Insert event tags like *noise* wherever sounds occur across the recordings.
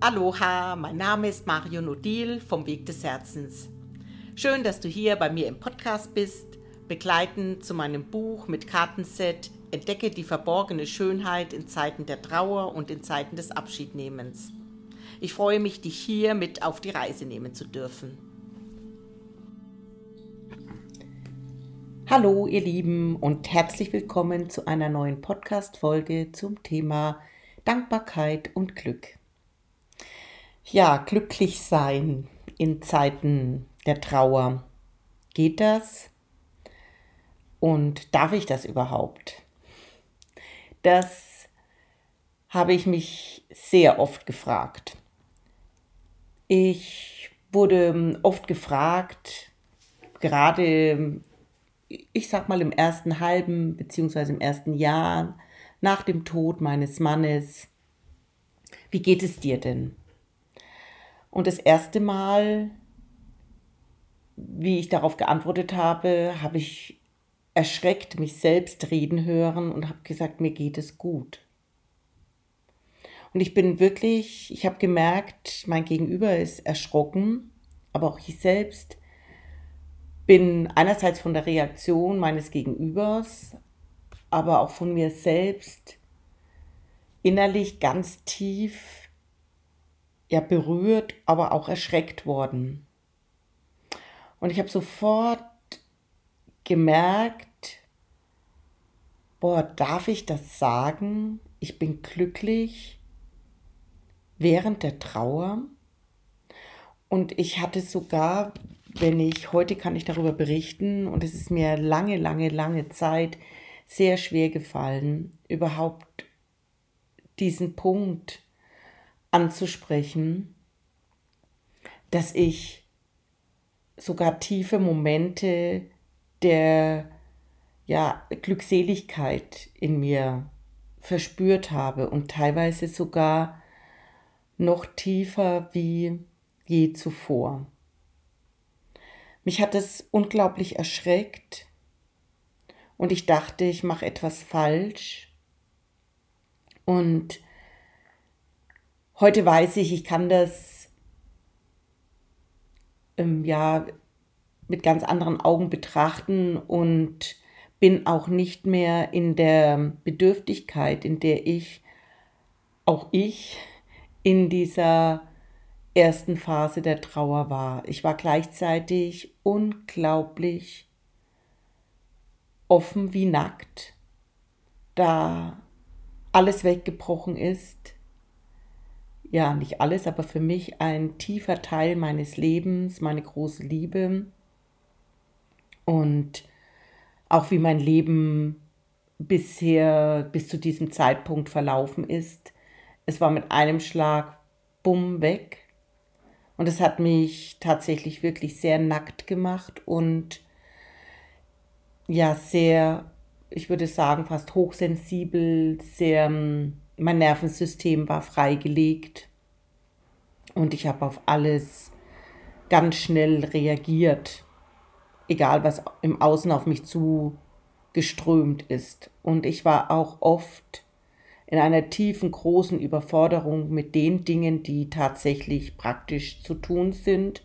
Aloha, mein Name ist Mario Nodil vom Weg des Herzens. Schön, dass du hier bei mir im Podcast bist, begleitend zu meinem Buch mit Kartenset Entdecke die verborgene Schönheit in Zeiten der Trauer und in Zeiten des Abschiednehmens. Ich freue mich, dich hier mit auf die Reise nehmen zu dürfen. Hallo ihr Lieben und herzlich willkommen zu einer neuen Podcast-Folge zum Thema Dankbarkeit und Glück. Ja, glücklich sein in Zeiten der Trauer. Geht das? Und darf ich das überhaupt? Das habe ich mich sehr oft gefragt. Ich wurde oft gefragt, gerade ich sag mal im ersten halben beziehungsweise im ersten Jahr nach dem Tod meines Mannes, wie geht es dir denn? Und das erste Mal, wie ich darauf geantwortet habe, habe ich erschreckt mich selbst reden hören und habe gesagt, mir geht es gut. Und ich bin wirklich, ich habe gemerkt, mein Gegenüber ist erschrocken, aber auch ich selbst bin einerseits von der Reaktion meines Gegenübers, aber auch von mir selbst innerlich ganz tief ja berührt, aber auch erschreckt worden. Und ich habe sofort gemerkt, boah, darf ich das sagen? Ich bin glücklich während der Trauer. Und ich hatte sogar wenn ich, heute kann ich darüber berichten und es ist mir lange, lange, lange Zeit sehr schwer gefallen, überhaupt diesen Punkt anzusprechen, dass ich sogar tiefe Momente der ja, Glückseligkeit in mir verspürt habe und teilweise sogar noch tiefer wie je zuvor. Mich hat es unglaublich erschreckt und ich dachte, ich mache etwas falsch. Und heute weiß ich, ich kann das ähm, ja mit ganz anderen Augen betrachten und bin auch nicht mehr in der Bedürftigkeit, in der ich, auch ich, in dieser ersten Phase der Trauer war. Ich war gleichzeitig unglaublich offen wie nackt, da alles weggebrochen ist. Ja, nicht alles, aber für mich ein tiefer Teil meines Lebens, meine große Liebe und auch wie mein Leben bisher bis zu diesem Zeitpunkt verlaufen ist. Es war mit einem Schlag bumm weg und es hat mich tatsächlich wirklich sehr nackt gemacht und ja, sehr, ich würde sagen, fast hochsensibel, sehr, ähm, mein Nervensystem war freigelegt und ich habe auf alles ganz schnell reagiert, egal was im Außen auf mich zugeströmt ist. Und ich war auch oft in einer tiefen, großen Überforderung mit den Dingen, die tatsächlich praktisch zu tun sind.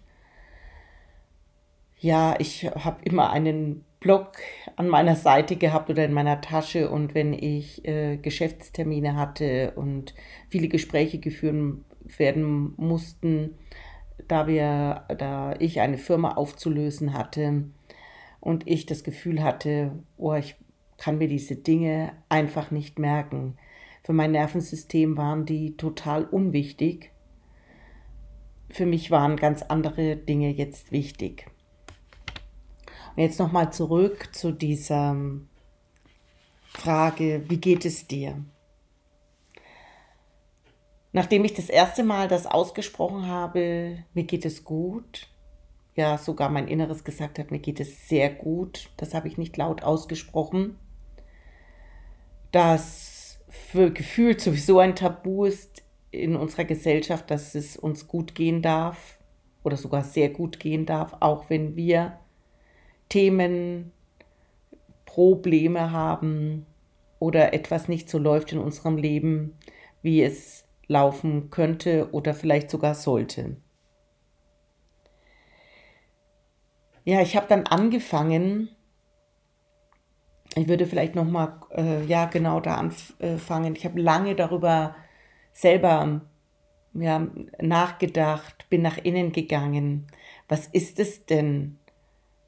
Ja, ich habe immer einen Blog an meiner Seite gehabt oder in meiner Tasche und wenn ich äh, Geschäftstermine hatte und viele Gespräche geführt werden mussten, da wir, da ich eine Firma aufzulösen hatte und ich das Gefühl hatte, oh, ich kann mir diese Dinge einfach nicht merken. Für mein Nervensystem waren die total unwichtig. Für mich waren ganz andere Dinge jetzt wichtig. Jetzt nochmal zurück zu dieser Frage, wie geht es dir? Nachdem ich das erste Mal das ausgesprochen habe, mir geht es gut, ja sogar mein Inneres gesagt hat, mir geht es sehr gut, das habe ich nicht laut ausgesprochen, dass für gefühlt sowieso ein Tabu ist in unserer Gesellschaft, dass es uns gut gehen darf oder sogar sehr gut gehen darf, auch wenn wir Themen, Probleme haben oder etwas nicht so läuft in unserem Leben, wie es laufen könnte oder vielleicht sogar sollte. Ja, ich habe dann angefangen, ich würde vielleicht noch mal äh, ja genau da anfangen. Ich habe lange darüber selber ja, nachgedacht, bin nach innen gegangen. Was ist es denn,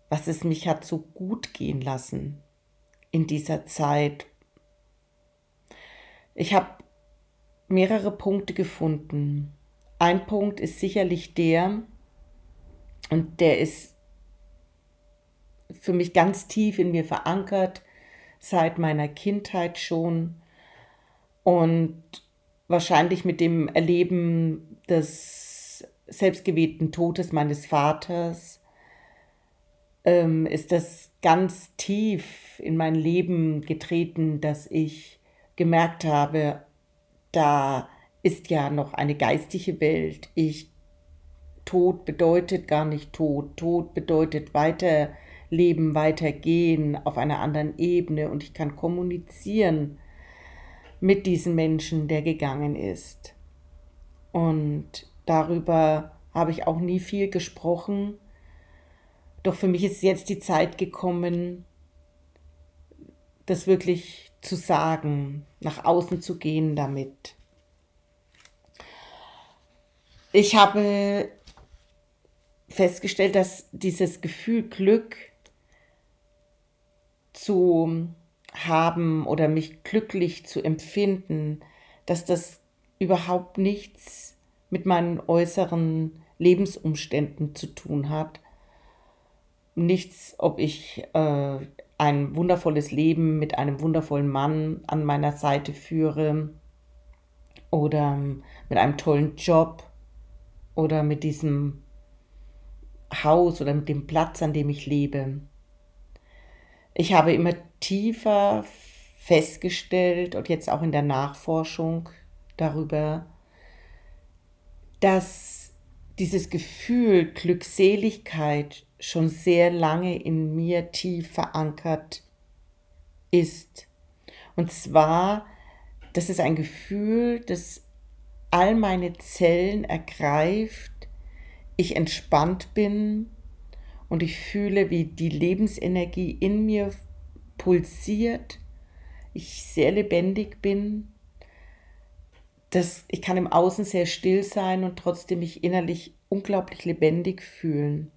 was es mich hat so gut gehen lassen in dieser Zeit? Ich habe mehrere Punkte gefunden. Ein Punkt ist sicherlich der, und der ist für mich ganz tief in mir verankert, seit meiner Kindheit schon und wahrscheinlich mit dem Erleben des selbstgewählten Todes meines Vaters ähm, ist das ganz tief in mein Leben getreten, dass ich gemerkt habe, da ist ja noch eine geistige Welt. Ich Tod bedeutet gar nicht Tod. Tod bedeutet weiter Leben weitergehen auf einer anderen Ebene und ich kann kommunizieren mit diesem Menschen, der gegangen ist. Und darüber habe ich auch nie viel gesprochen. Doch für mich ist jetzt die Zeit gekommen, das wirklich zu sagen, nach außen zu gehen damit. Ich habe festgestellt, dass dieses Gefühl Glück zu haben oder mich glücklich zu empfinden, dass das überhaupt nichts mit meinen äußeren Lebensumständen zu tun hat. Nichts, ob ich äh, ein wundervolles Leben mit einem wundervollen Mann an meiner Seite führe oder mit einem tollen Job oder mit diesem Haus oder mit dem Platz, an dem ich lebe. Ich habe immer tiefer festgestellt und jetzt auch in der Nachforschung darüber, dass dieses Gefühl Glückseligkeit schon sehr lange in mir tief verankert ist. Und zwar, das ist ein Gefühl, das all meine Zellen ergreift, ich entspannt bin, und ich fühle, wie die Lebensenergie in mir pulsiert, ich sehr lebendig bin, dass ich kann im Außen sehr still sein und trotzdem mich innerlich unglaublich lebendig fühlen.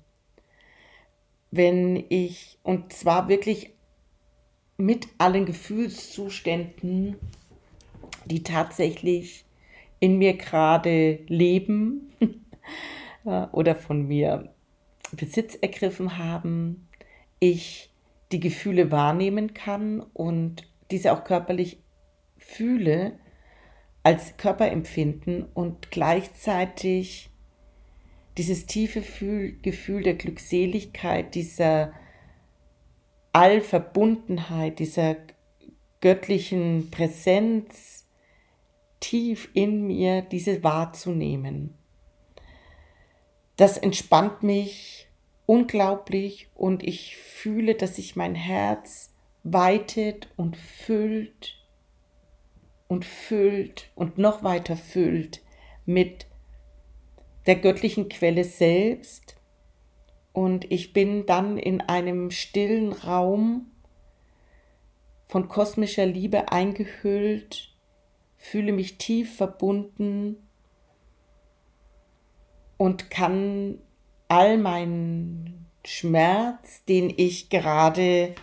Wenn ich, und zwar wirklich mit allen Gefühlszuständen, die tatsächlich in mir gerade leben *laughs* oder von mir Besitz ergriffen haben, ich die Gefühle wahrnehmen kann und diese auch körperlich fühle als Körperempfinden und gleichzeitig dieses tiefe Gefühl der Glückseligkeit, dieser Allverbundenheit, dieser göttlichen Präsenz tief in mir, diese wahrzunehmen. Das entspannt mich unglaublich und ich fühle, dass sich mein Herz weitet und füllt und füllt und noch weiter füllt mit der göttlichen Quelle selbst. Und ich bin dann in einem stillen Raum von kosmischer Liebe eingehüllt, fühle mich tief verbunden und kann all meinen Schmerz, den ich gerade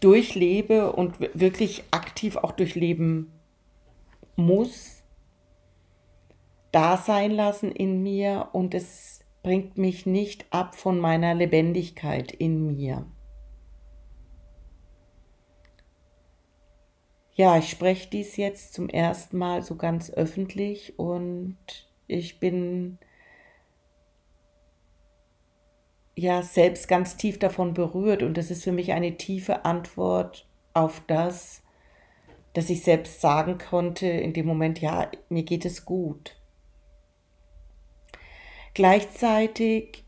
durchlebe und wirklich aktiv auch durchleben muss, da sein lassen in mir und es bringt mich nicht ab von meiner Lebendigkeit in mir. Ja, ich spreche dies jetzt zum ersten Mal so ganz öffentlich und ich bin ja selbst ganz tief davon berührt und das ist für mich eine tiefe Antwort auf das, dass ich selbst sagen konnte in dem Moment, ja, mir geht es gut. Gleichzeitig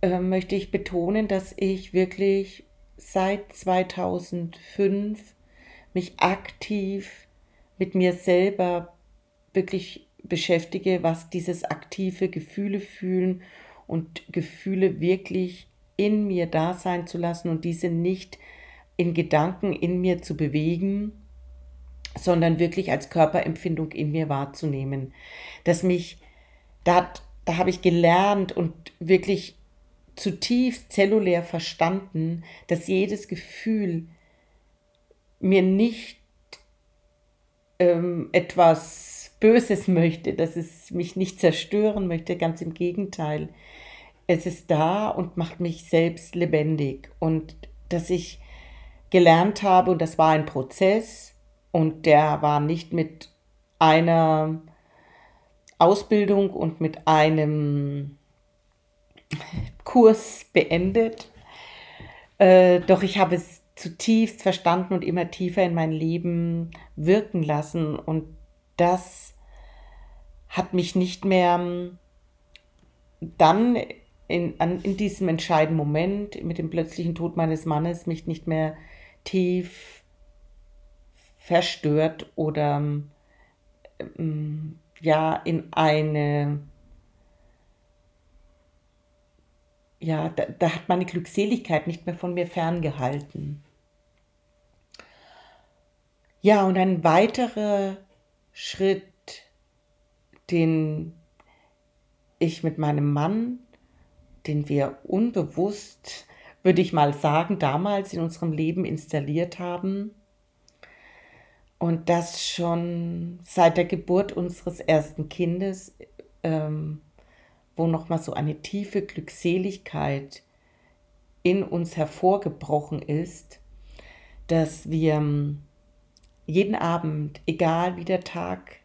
äh, möchte ich betonen, dass ich wirklich seit 2005 mich aktiv mit mir selber wirklich beschäftige, was dieses aktive Gefühle fühlen und Gefühle wirklich in mir da sein zu lassen und diese nicht in Gedanken in mir zu bewegen, sondern wirklich als Körperempfindung in mir wahrzunehmen. Dass mich, da, da habe ich gelernt und wirklich zutiefst zellulär verstanden, dass jedes Gefühl mir nicht ähm, etwas Böses möchte, dass es mich nicht zerstören möchte, ganz im Gegenteil. Es ist da und macht mich selbst lebendig und dass ich gelernt habe, und das war ein Prozess, und der war nicht mit einer Ausbildung und mit einem Kurs beendet. Äh, doch ich habe es zutiefst verstanden und immer tiefer in mein Leben wirken lassen. Und das hat mich nicht mehr dann in, an, in diesem entscheidenden Moment mit dem plötzlichen Tod meines Mannes mich nicht mehr tief verstört oder ähm, ja in eine ja, da, da hat meine Glückseligkeit nicht mehr von mir ferngehalten. Ja, und ein weiterer Schritt, den ich mit meinem Mann, den wir unbewusst, würde ich mal sagen, damals in unserem Leben installiert haben, und das schon seit der Geburt unseres ersten Kindes, ähm, wo nochmal so eine tiefe Glückseligkeit in uns hervorgebrochen ist, dass wir ähm, jeden Abend, egal wie der Tag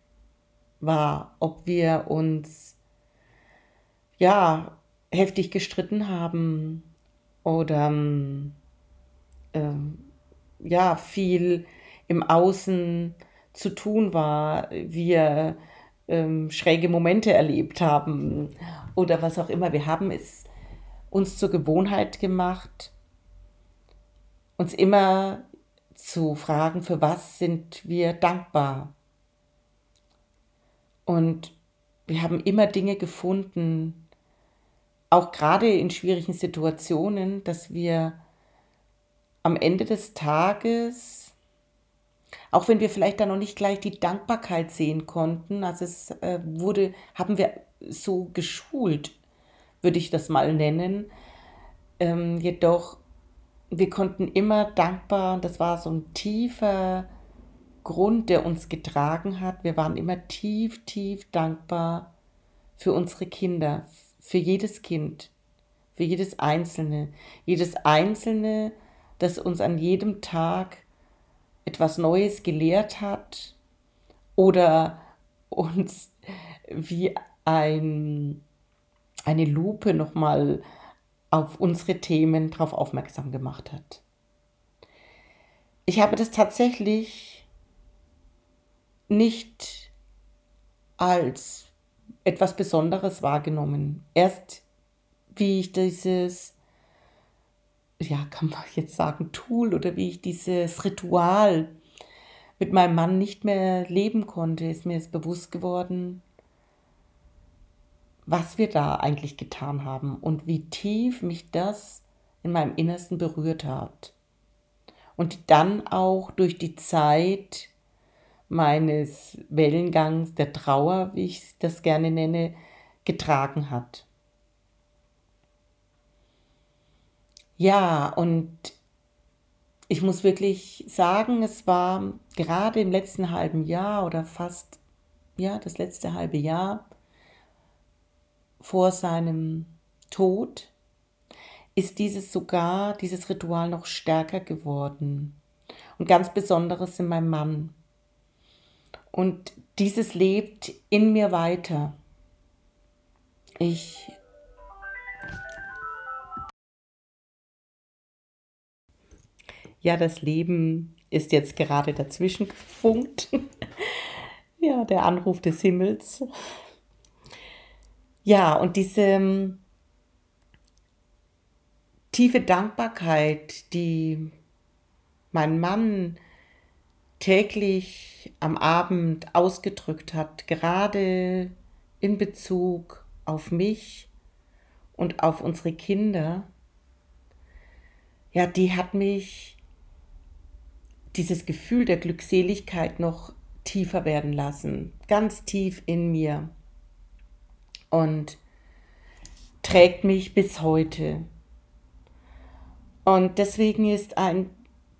war, ob wir uns ja heftig gestritten haben oder äh, ja viel im Außen zu tun war, wir ähm, schräge Momente erlebt haben oder was auch immer. Wir haben es uns zur Gewohnheit gemacht, uns immer zu fragen, für was sind wir dankbar. Und wir haben immer Dinge gefunden, auch gerade in schwierigen Situationen, dass wir am Ende des Tages, auch wenn wir vielleicht dann noch nicht gleich die Dankbarkeit sehen konnten, also es äh, wurde, haben wir so geschult, würde ich das mal nennen, ähm, jedoch wir konnten immer dankbar, und das war so ein tiefer Grund, der uns getragen hat. Wir waren immer tief, tief dankbar für unsere Kinder, für jedes Kind, für jedes Einzelne. Jedes Einzelne, das uns an jedem Tag etwas Neues gelehrt hat oder uns wie ein, eine Lupe nochmal auf unsere Themen darauf aufmerksam gemacht hat. Ich habe das tatsächlich nicht als etwas Besonderes wahrgenommen. Erst wie ich dieses, ja, kann man jetzt sagen, Tool oder wie ich dieses Ritual mit meinem Mann nicht mehr leben konnte, ist mir es bewusst geworden, was wir da eigentlich getan haben und wie tief mich das in meinem Innersten berührt hat. Und dann auch durch die Zeit meines Wellengangs der Trauer, wie ich das gerne nenne, getragen hat. Ja, und ich muss wirklich sagen, es war gerade im letzten halben Jahr oder fast, ja, das letzte halbe Jahr, vor seinem Tod ist dieses sogar, dieses Ritual noch stärker geworden. Und ganz besonderes in meinem Mann. Und dieses lebt in mir weiter. Ich ja, das Leben ist jetzt gerade dazwischen gefunkt. *laughs* ja, der Anruf des Himmels. Ja, und diese ähm, tiefe Dankbarkeit, die mein Mann täglich am Abend ausgedrückt hat, gerade in Bezug auf mich und auf unsere Kinder, ja, die hat mich dieses Gefühl der Glückseligkeit noch tiefer werden lassen, ganz tief in mir und trägt mich bis heute. Und deswegen ist ein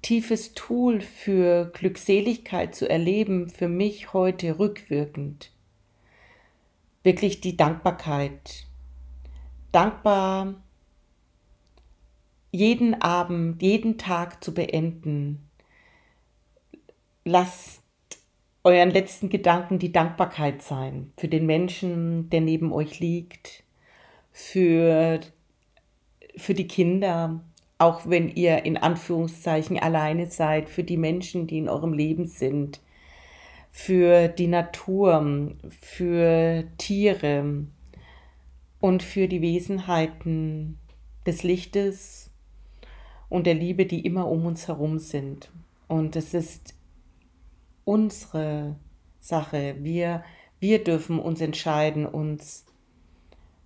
tiefes Tool für Glückseligkeit zu erleben für mich heute rückwirkend wirklich die Dankbarkeit. Dankbar jeden Abend, jeden Tag zu beenden. Lasst euren letzten Gedanken die Dankbarkeit sein für den Menschen, der neben euch liegt, für, für die Kinder, auch wenn ihr in Anführungszeichen alleine seid, für die Menschen, die in eurem Leben sind, für die Natur, für Tiere und für die Wesenheiten des Lichtes und der Liebe, die immer um uns herum sind. Und es ist unsere Sache. Wir, wir dürfen uns entscheiden, uns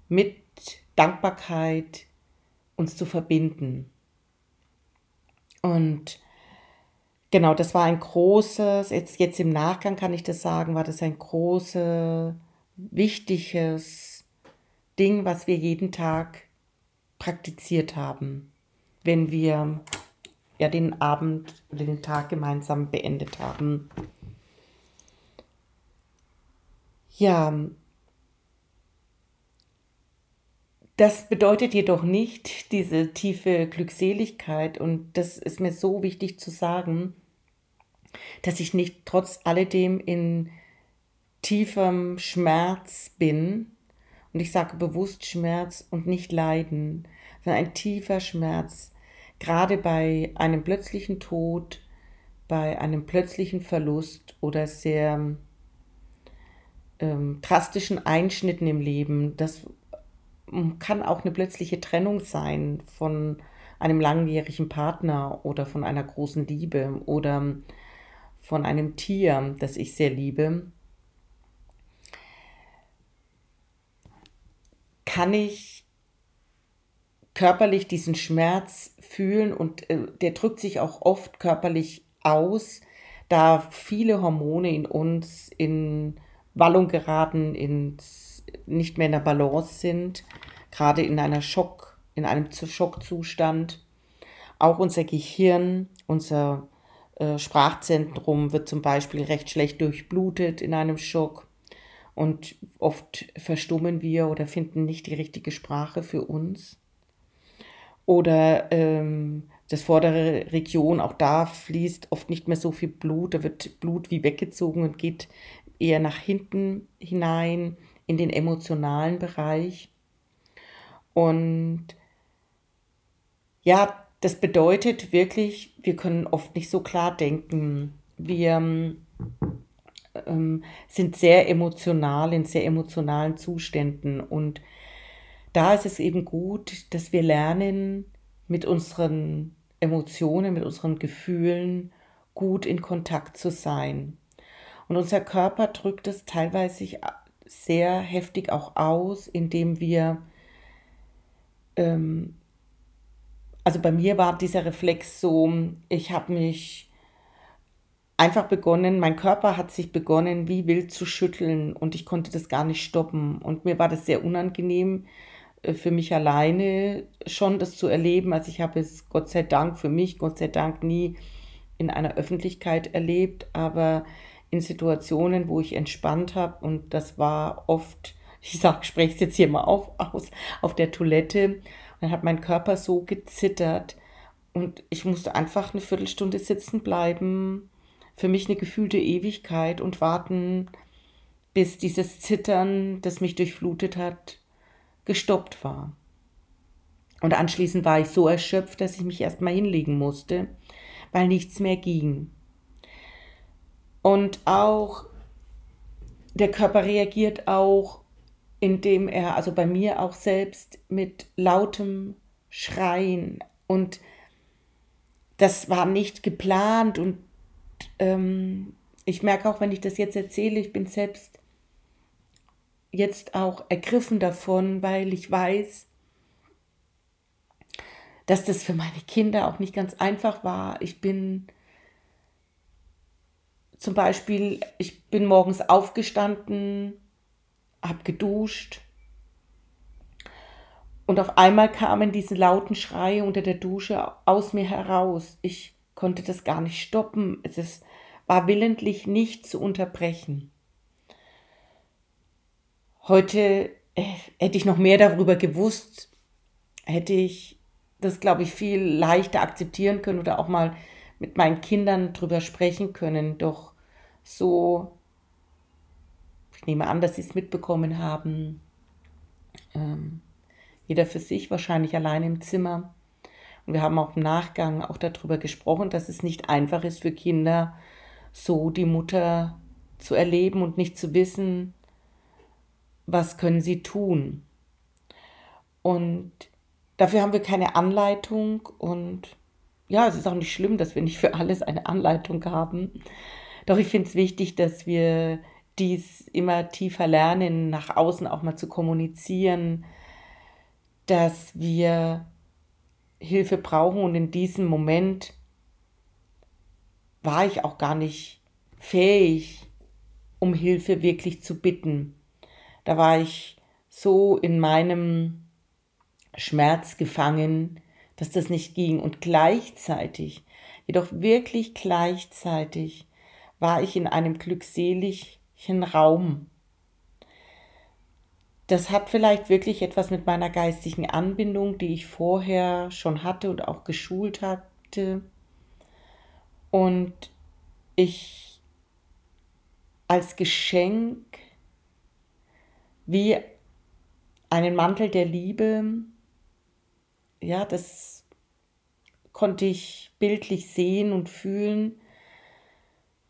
mit Dankbarkeit uns zu verbinden. Und genau, das war ein großes, jetzt, jetzt im Nachgang kann ich das sagen, war das ein großes, wichtiges Ding, was wir jeden Tag praktiziert haben, wenn wir ja den Abend oder den Tag gemeinsam beendet haben. Ja, das bedeutet jedoch nicht diese tiefe Glückseligkeit und das ist mir so wichtig zu sagen, dass ich nicht trotz alledem in tiefem Schmerz bin. Und ich sage bewusst Schmerz und nicht Leiden, sondern ein tiefer Schmerz, gerade bei einem plötzlichen Tod, bei einem plötzlichen Verlust oder sehr ähm, drastischen Einschnitten im Leben. Das kann auch eine plötzliche Trennung sein von einem langjährigen Partner oder von einer großen Liebe oder von einem Tier, das ich sehr liebe, kann ich körperlich diesen Schmerz fühlen und äh, der drückt sich auch oft körperlich aus, da viele Hormone in uns in Wallung geraten, ins, nicht mehr in der Balance sind, gerade in einer Schock, in einem Schockzustand. Auch unser Gehirn, unser äh, Sprachzentrum wird zum Beispiel recht schlecht durchblutet in einem Schock und oft verstummen wir oder finden nicht die richtige Sprache für uns. Oder ähm, das vordere Region, auch da fließt oft nicht mehr so viel Blut, da wird Blut wie weggezogen und geht eher nach hinten hinein in den emotionalen Bereich. Und ja, das bedeutet wirklich, wir können oft nicht so klar denken. Wir ähm, sind sehr emotional, in sehr emotionalen Zuständen. Und da ist es eben gut, dass wir lernen, mit unseren Emotionen, mit unseren Gefühlen gut in Kontakt zu sein. Und unser Körper drückt es teilweise sehr heftig auch aus, indem wir ähm, also bei mir war dieser Reflex so, ich habe mich einfach begonnen, mein Körper hat sich begonnen, wie wild zu schütteln und ich konnte das gar nicht stoppen. Und mir war das sehr unangenehm für mich alleine schon das zu erleben. Also ich habe es Gott sei Dank für mich, Gott sei Dank nie in einer Öffentlichkeit erlebt, aber in Situationen, wo ich entspannt habe und das war oft, *laughs* ich sage, spreche es jetzt hier mal auf, aus, auf der Toilette dann hat mein Körper so gezittert und ich musste einfach eine Viertelstunde sitzen bleiben, für mich eine gefühlte Ewigkeit und warten, bis dieses Zittern, das mich durchflutet hat, gestoppt war. Und anschließend war ich so erschöpft, dass ich mich erstmal hinlegen musste, weil nichts mehr ging. Und auch der Körper reagiert auch indem er also bei mir auch selbst mit lautem Schreien und das war nicht geplant und ähm, ich merke auch, wenn ich das jetzt erzähle, ich bin selbst jetzt auch ergriffen davon, weil ich weiß, dass das für meine Kinder auch nicht ganz einfach war. Ich bin zum Beispiel, ich bin morgens aufgestanden, habe geduscht und auf einmal kamen diese lauten Schreie unter der Dusche aus mir heraus. Ich konnte das gar nicht stoppen. Es ist, war willentlich nicht zu unterbrechen. Heute äh, hätte ich noch mehr darüber gewusst, hätte ich das, glaube ich, viel leichter akzeptieren können oder auch mal mit meinen Kindern drüber sprechen können. Doch so, ich nehme an, dass sie es mitbekommen haben, ähm, jeder für sich, wahrscheinlich allein im Zimmer. Und wir haben auch im Nachgang auch darüber gesprochen, dass es nicht einfach ist für Kinder, so die Mutter zu erleben und nicht zu wissen, was können sie tun. Und dafür haben wir keine Anleitung und ja, es ist auch nicht schlimm, dass wir nicht für alles eine Anleitung haben. Doch ich finde es wichtig, dass wir dies immer tiefer lernen, nach außen auch mal zu kommunizieren, dass wir Hilfe brauchen und in diesem Moment war ich auch gar nicht fähig, um Hilfe wirklich zu bitten. Da war ich so in meinem Schmerz gefangen, dass das nicht ging. Und gleichzeitig, jedoch wirklich gleichzeitig, war ich in einem glückseligen Raum. Das hat vielleicht wirklich etwas mit meiner geistigen Anbindung, die ich vorher schon hatte und auch geschult hatte. Und ich als Geschenk wie einen Mantel der Liebe, ja, das konnte ich bildlich sehen und fühlen,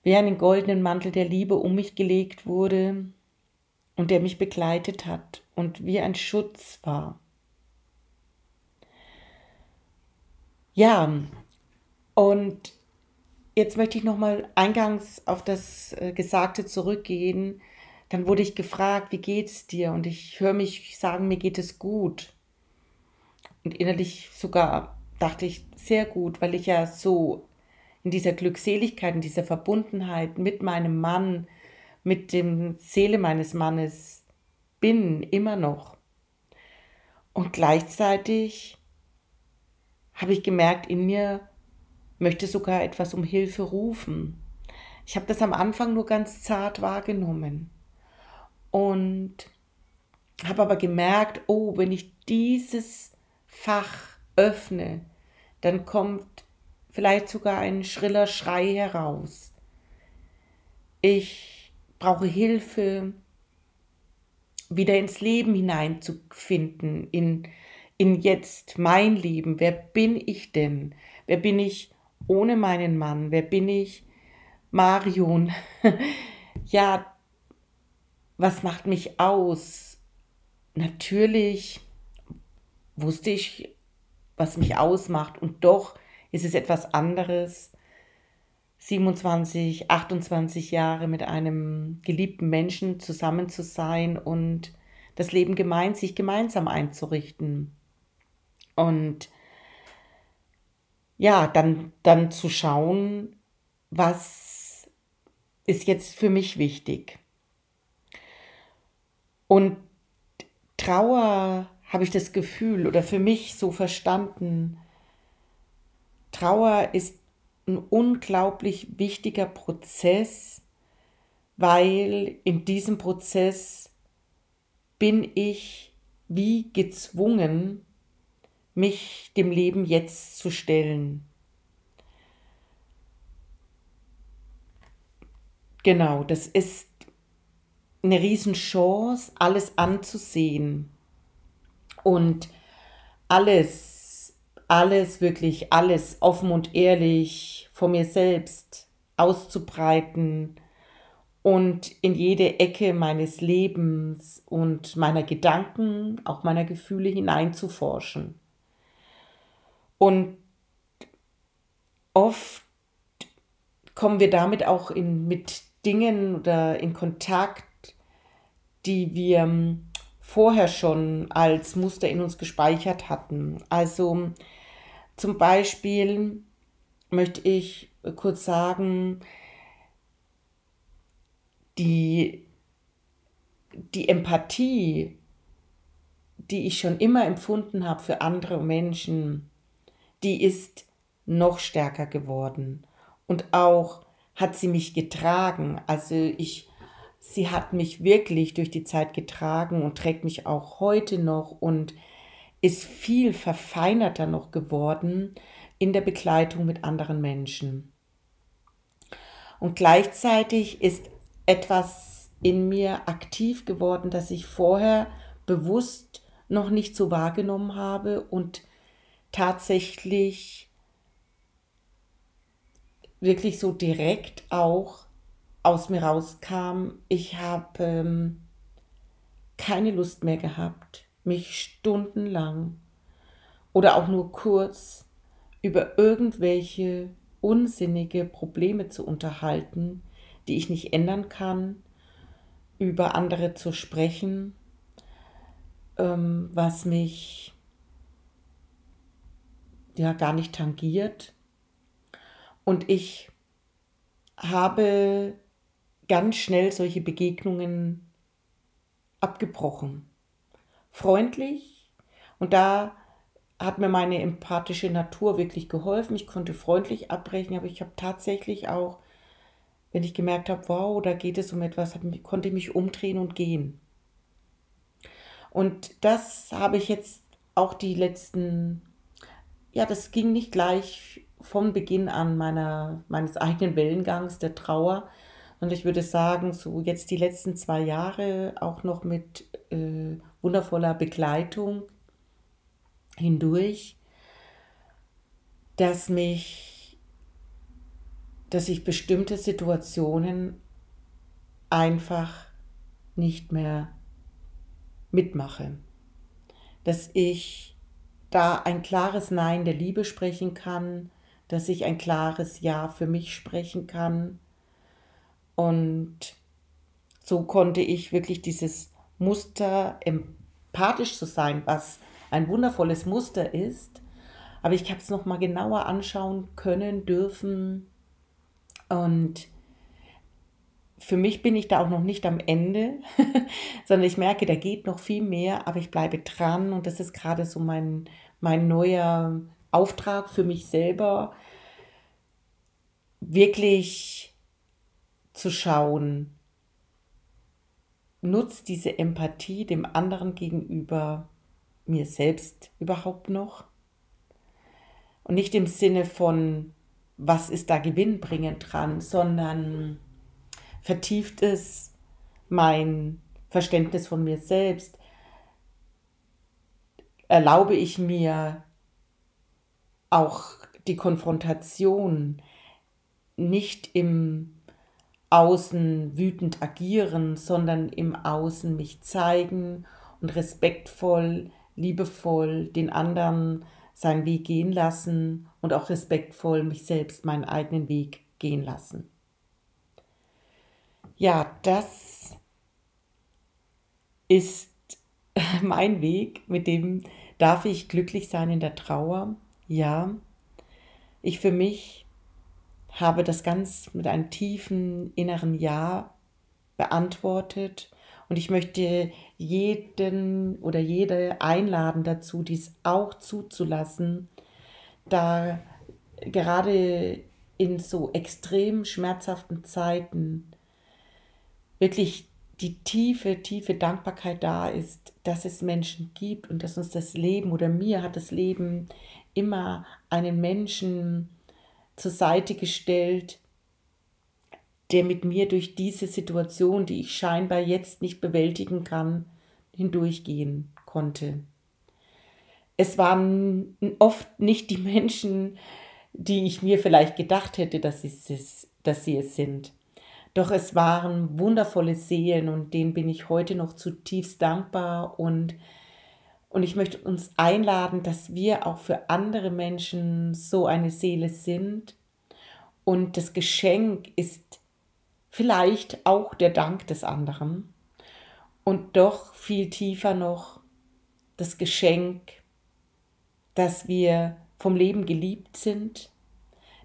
wie einen goldenen Mantel der Liebe um mich gelegt wurde und der mich begleitet hat und wie ein Schutz war. Ja, und jetzt möchte ich nochmal eingangs auf das äh, Gesagte zurückgehen. Dann wurde ich gefragt, wie geht's dir? Und ich höre mich sagen, mir geht es gut. Und innerlich sogar dachte ich sehr gut, weil ich ja so in dieser Glückseligkeit, in dieser Verbundenheit mit meinem Mann, mit dem Seele meines Mannes bin, immer noch. Und gleichzeitig habe ich gemerkt, in mir möchte sogar etwas um Hilfe rufen. Ich habe das am Anfang nur ganz zart wahrgenommen und habe aber gemerkt, oh, wenn ich dieses Fach öffne, dann kommt vielleicht sogar ein schriller Schrei heraus. Ich brauche Hilfe, wieder ins Leben hineinzufinden, in, in jetzt mein Leben. Wer bin ich denn? Wer bin ich ohne meinen Mann? Wer bin ich? Marion. *laughs* ja, was macht mich aus? Natürlich wusste ich, was mich ausmacht und doch ist es etwas anderes, 27, 28 Jahre mit einem geliebten Menschen zusammen zu sein und das Leben gemein, sich gemeinsam einzurichten. Und ja, dann, dann zu schauen, was ist jetzt für mich wichtig. Und Trauer habe ich das Gefühl oder für mich so verstanden, Trauer ist ein unglaublich wichtiger Prozess, weil in diesem Prozess bin ich wie gezwungen, mich dem Leben jetzt zu stellen. Genau, das ist eine Riesenchance, alles anzusehen und alles alles, wirklich alles offen und ehrlich vor mir selbst auszubreiten und in jede Ecke meines Lebens und meiner Gedanken, auch meiner Gefühle hineinzuforschen. Und oft kommen wir damit auch in, mit Dingen oder in Kontakt, die wir ähm, vorher schon als Muster in uns gespeichert hatten. Also zum Beispiel möchte ich kurz sagen, die, die Empathie, die ich schon immer empfunden habe für andere Menschen, die ist noch stärker geworden. Und auch hat sie mich getragen. Also ich, sie hat mich wirklich durch die Zeit getragen und trägt mich auch heute noch und ist viel verfeinerter noch geworden in der Begleitung mit anderen Menschen. Und gleichzeitig ist etwas in mir aktiv geworden, das ich vorher bewusst noch nicht so wahrgenommen habe und tatsächlich wirklich so direkt auch aus mir rauskam. Ich habe ähm, keine Lust mehr gehabt, mich stundenlang oder auch nur kurz über irgendwelche unsinnige Probleme zu unterhalten, die ich nicht ändern kann, über andere zu sprechen, ähm, was mich ja gar nicht tangiert. Und ich habe ganz schnell solche Begegnungen abgebrochen. Freundlich. Und da hat mir meine empathische Natur wirklich geholfen. Ich konnte freundlich abbrechen, aber ich habe tatsächlich auch wenn ich gemerkt habe, wow, da geht es um etwas, konnte ich mich umdrehen und gehen. Und das habe ich jetzt auch die letzten, ja, das ging nicht gleich von Beginn an meiner, meines eigenen Wellengangs der Trauer. Und ich würde sagen, so jetzt die letzten zwei Jahre auch noch mit äh, wundervoller Begleitung hindurch, dass mich dass ich bestimmte Situationen einfach nicht mehr mitmache. Dass ich da ein klares Nein der Liebe sprechen kann, dass ich ein klares Ja für mich sprechen kann. Und so konnte ich wirklich dieses Muster empathisch zu sein, was ein wundervolles Muster ist. Aber ich habe es noch mal genauer anschauen können, dürfen, und für mich bin ich da auch noch nicht am Ende, *laughs* sondern ich merke, da geht noch viel mehr, aber ich bleibe dran und das ist gerade so mein, mein neuer Auftrag für mich selber, wirklich zu schauen, nutzt diese Empathie dem anderen gegenüber mir selbst überhaupt noch? Und nicht im Sinne von, was ist da gewinnbringend dran, sondern vertieft es mein Verständnis von mir selbst, erlaube ich mir auch die Konfrontation nicht im Außen wütend agieren, sondern im Außen mich zeigen und respektvoll, liebevoll den anderen seinen Weg gehen lassen und auch respektvoll mich selbst meinen eigenen Weg gehen lassen. Ja, das ist *laughs* mein Weg, mit dem darf ich glücklich sein in der Trauer. Ja, ich für mich habe das ganz mit einem tiefen inneren Ja beantwortet. Und ich möchte jeden oder jede einladen dazu, dies auch zuzulassen, da gerade in so extrem schmerzhaften Zeiten wirklich die tiefe, tiefe Dankbarkeit da ist, dass es Menschen gibt und dass uns das Leben oder mir hat das Leben immer einen Menschen zur Seite gestellt, der mit mir durch diese Situation, die ich scheinbar jetzt nicht bewältigen kann, hindurchgehen konnte. Es waren oft nicht die Menschen, die ich mir vielleicht gedacht hätte, dass sie es, dass sie es sind. Doch es waren wundervolle Seelen und denen bin ich heute noch zutiefst dankbar und, und ich möchte uns einladen, dass wir auch für andere Menschen so eine Seele sind. Und das Geschenk ist vielleicht auch der Dank des anderen. Und doch viel tiefer noch das Geschenk, dass wir vom Leben geliebt sind,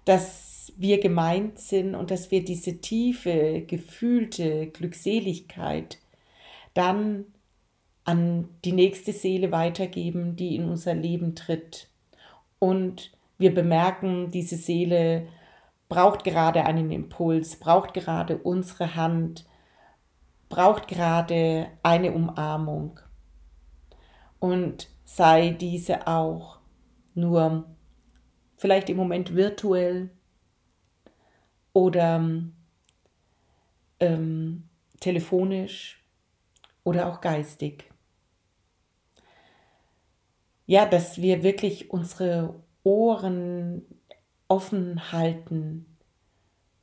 dass wir gemeint sind und dass wir diese tiefe, gefühlte Glückseligkeit dann an die nächste Seele weitergeben, die in unser Leben tritt. Und wir bemerken, diese Seele braucht gerade einen Impuls, braucht gerade unsere Hand, braucht gerade eine Umarmung. Und sei diese auch nur vielleicht im Moment virtuell oder ähm, telefonisch oder auch geistig. Ja, dass wir wirklich unsere Ohren offen halten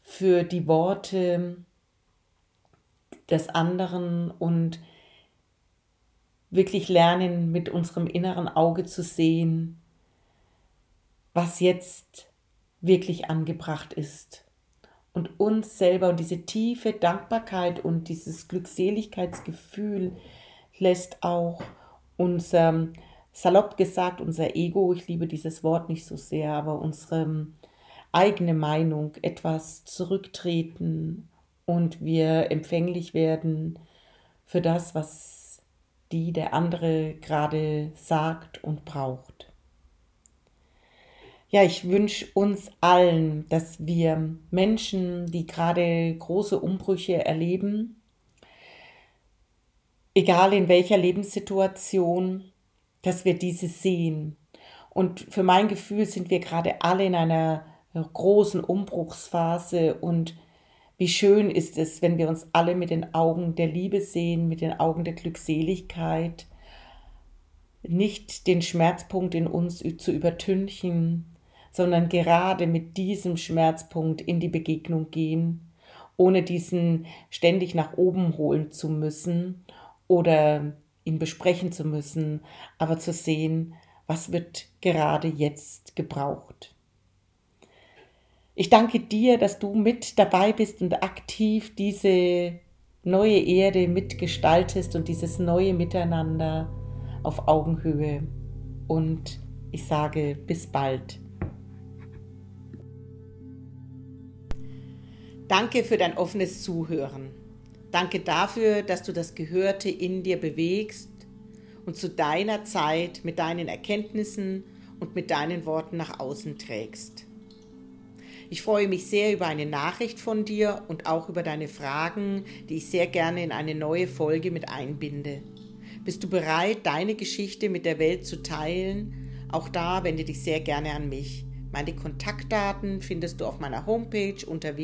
für die Worte des anderen und wirklich lernen, mit unserem inneren Auge zu sehen, was jetzt wirklich angebracht ist. Und uns selber und diese tiefe Dankbarkeit und dieses Glückseligkeitsgefühl lässt auch unser, salopp gesagt, unser Ego, ich liebe dieses Wort nicht so sehr, aber unsere eigene Meinung etwas zurücktreten und wir empfänglich werden für das, was die der andere gerade sagt und braucht. Ja, ich wünsche uns allen, dass wir Menschen, die gerade große Umbrüche erleben, egal in welcher Lebenssituation, dass wir diese sehen. Und für mein Gefühl sind wir gerade alle in einer großen Umbruchsphase und wie schön ist es, wenn wir uns alle mit den Augen der Liebe sehen, mit den Augen der Glückseligkeit, nicht den Schmerzpunkt in uns zu übertünchen, sondern gerade mit diesem Schmerzpunkt in die Begegnung gehen, ohne diesen ständig nach oben holen zu müssen oder ihn besprechen zu müssen, aber zu sehen, was wird gerade jetzt gebraucht. Ich danke dir, dass du mit dabei bist und aktiv diese neue Erde mitgestaltest und dieses neue Miteinander auf Augenhöhe. Und ich sage bis bald. Danke für dein offenes Zuhören. Danke dafür, dass du das Gehörte in dir bewegst und zu deiner Zeit mit deinen Erkenntnissen und mit deinen Worten nach außen trägst. Ich freue mich sehr über eine Nachricht von dir und auch über deine Fragen, die ich sehr gerne in eine neue Folge mit einbinde. Bist du bereit, deine Geschichte mit der Welt zu teilen? Auch da wende dich sehr gerne an mich. Meine Kontaktdaten findest du auf meiner Homepage unter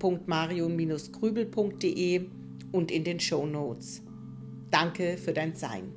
www.marion-grübel.de und in den Show Notes. Danke für dein Sein.